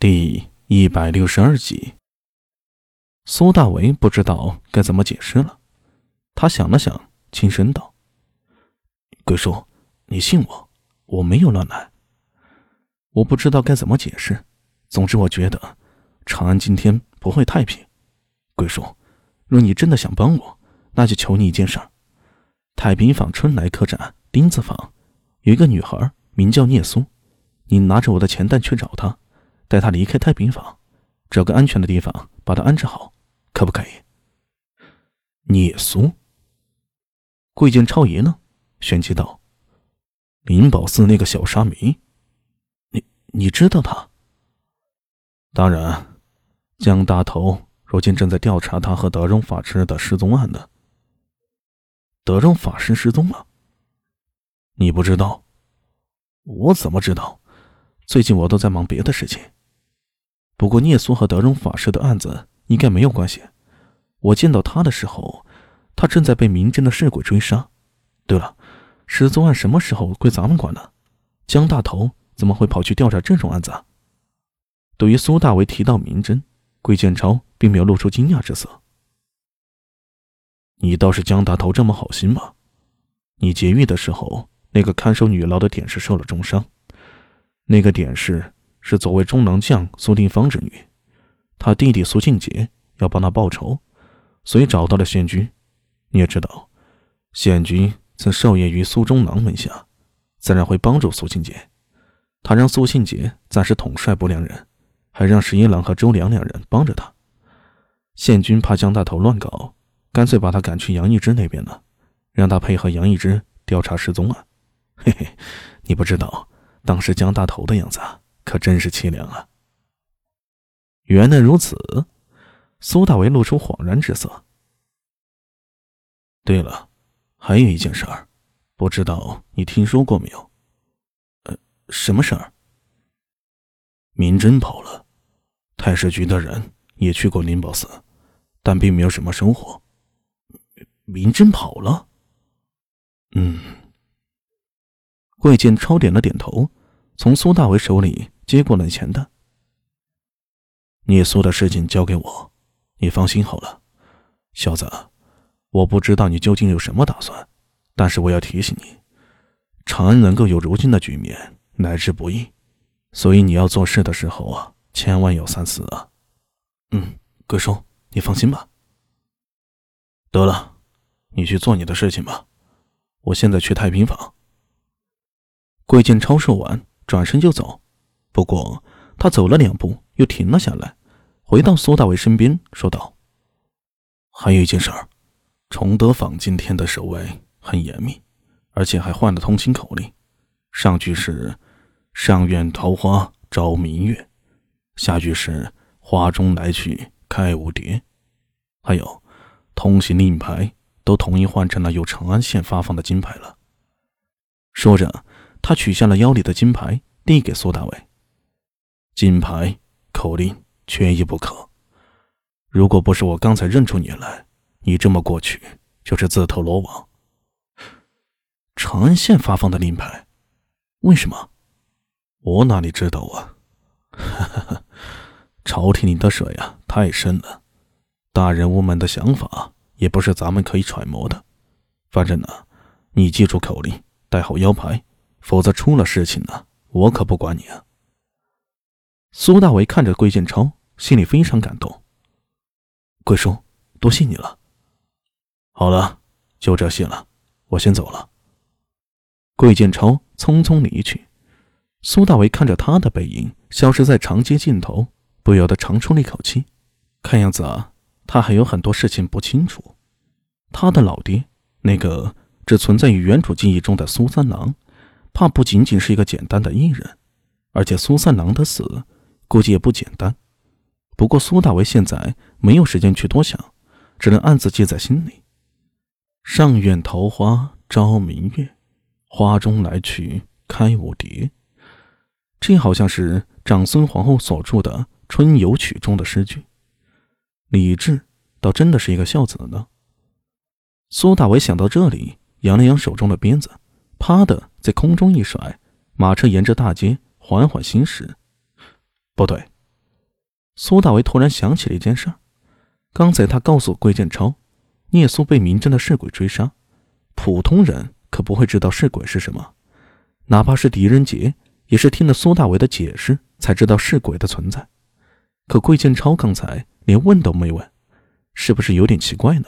第一百六十二集，苏大为不知道该怎么解释了。他想了想，轻声道：“鬼叔，你信我，我没有乱来。我不知道该怎么解释。总之，我觉得长安今天不会太平。鬼叔，若你真的想帮我，那就求你一件事儿：太平坊春来客栈丁字房有一个女孩，名叫聂苏，你拿着我的钱袋去找她。”带他离开太平坊，找个安全的地方把他安置好，可不可以？聂苏，贵贱超爷呢？旋即道：“灵宝寺那个小沙弥，你你知道他？当然，江大头如今正在调查他和德荣法师的失踪案呢。德荣法师失踪了，你不知道？我怎么知道？最近我都在忙别的事情。”不过聂苏和德荣法师的案子应该没有关系。我见到他的时候，他正在被明侦的尸鬼追杀。对了，失踪案什么时候归咱们管呢？江大头怎么会跑去调查这种案子？对于苏大为提到明侦，桂建超并没有露出惊讶之色。你倒是江大头这么好心吗？你劫狱的时候，那个看守女牢的点士受了重伤，那个点士。是左卫中郎将苏定方之女，他弟弟苏庆杰要帮他报仇，所以找到了县君。你也知道，县君曾授业于苏中郎门下，自然会帮助苏庆杰。他让苏庆杰暂时统帅不良人，还让十一郎和周良两人帮着他。县君怕江大头乱搞，干脆把他赶去杨一之那边了，让他配合杨一之调查失踪案。嘿嘿，你不知道当时江大头的样子啊！可真是凄凉啊！原来如此，苏大为露出恍然之色。对了，还有一件事儿，不知道你听说过没有？呃，什么事儿？明真跑了，太师局的人也去过灵宝寺，但并没有什么收获。明真跑了？嗯。贵剑超点了点头，从苏大为手里。接过了钱的，聂苏的事情交给我，你放心好了，小子，我不知道你究竟有什么打算，但是我要提醒你，长安能够有如今的局面，来之不易，所以你要做事的时候啊，千万要三思啊。嗯，贵叔，你放心吧。得了，你去做你的事情吧，我现在去太平坊。贵剑超说完，转身就走。不过，他走了两步，又停了下来，回到苏大伟身边，说道：“还有一件事儿，崇德坊今天的守卫很严密，而且还换了通行口令。上句是‘上苑桃花照明月’，下句是‘花中来去开无蝶’。还有，通行令牌都统一换成了由长安县发放的金牌了。”说着，他取下了腰里的金牌，递给苏大伟。金牌口令缺一不可。如果不是我刚才认出你来，你这么过去就是自投罗网。长安县发放的令牌，为什么？我哪里知道啊！哈哈哈朝廷里的水呀太深了，大人物们的想法也不是咱们可以揣摩的。反正呢，你记住口令，带好腰牌，否则出了事情呢，我可不管你啊！苏大为看着桂建超，心里非常感动。桂叔，多谢你了。好了，就这些了，我先走了。桂建超匆匆离去，苏大为看着他的背影消失在长街尽头，不由得长出了一口气。看样子啊，他还有很多事情不清楚。他的老爹，那个只存在于原主记忆中的苏三郎，怕不仅仅是一个简单的艺人，而且苏三郎的死。估计也不简单，不过苏大为现在没有时间去多想，只能暗自记在心里。上苑桃花招明月，花中来去开舞蝶。这好像是长孙皇后所著的《春游曲》中的诗句。李治倒真的是一个孝子呢。苏大为想到这里，扬了扬手中的鞭子，啪的在空中一甩，马车沿着大街缓缓行驶。不对，苏大为突然想起了一件事：刚才他告诉桂建超，聂苏被明真的尸鬼追杀，普通人可不会知道尸鬼是什么，哪怕是狄仁杰，也是听了苏大为的解释才知道尸鬼的存在。可桂建超刚才连问都没问，是不是有点奇怪呢？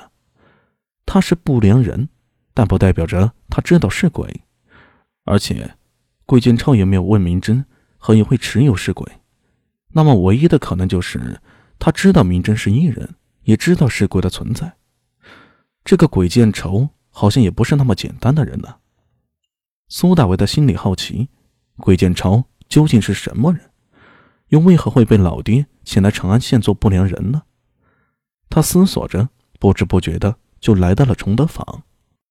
他是不良人，但不代表着他知道是鬼，而且桂建超也没有问明真何以会持有尸鬼。那么，唯一的可能就是他知道明真是异人，也知道尸鬼的存在。这个鬼见愁好像也不是那么简单的人呢。苏大为的心里好奇，鬼见愁究竟是什么人，又为何会被老爹请来长安县做不良人呢？他思索着，不知不觉的就来到了崇德坊。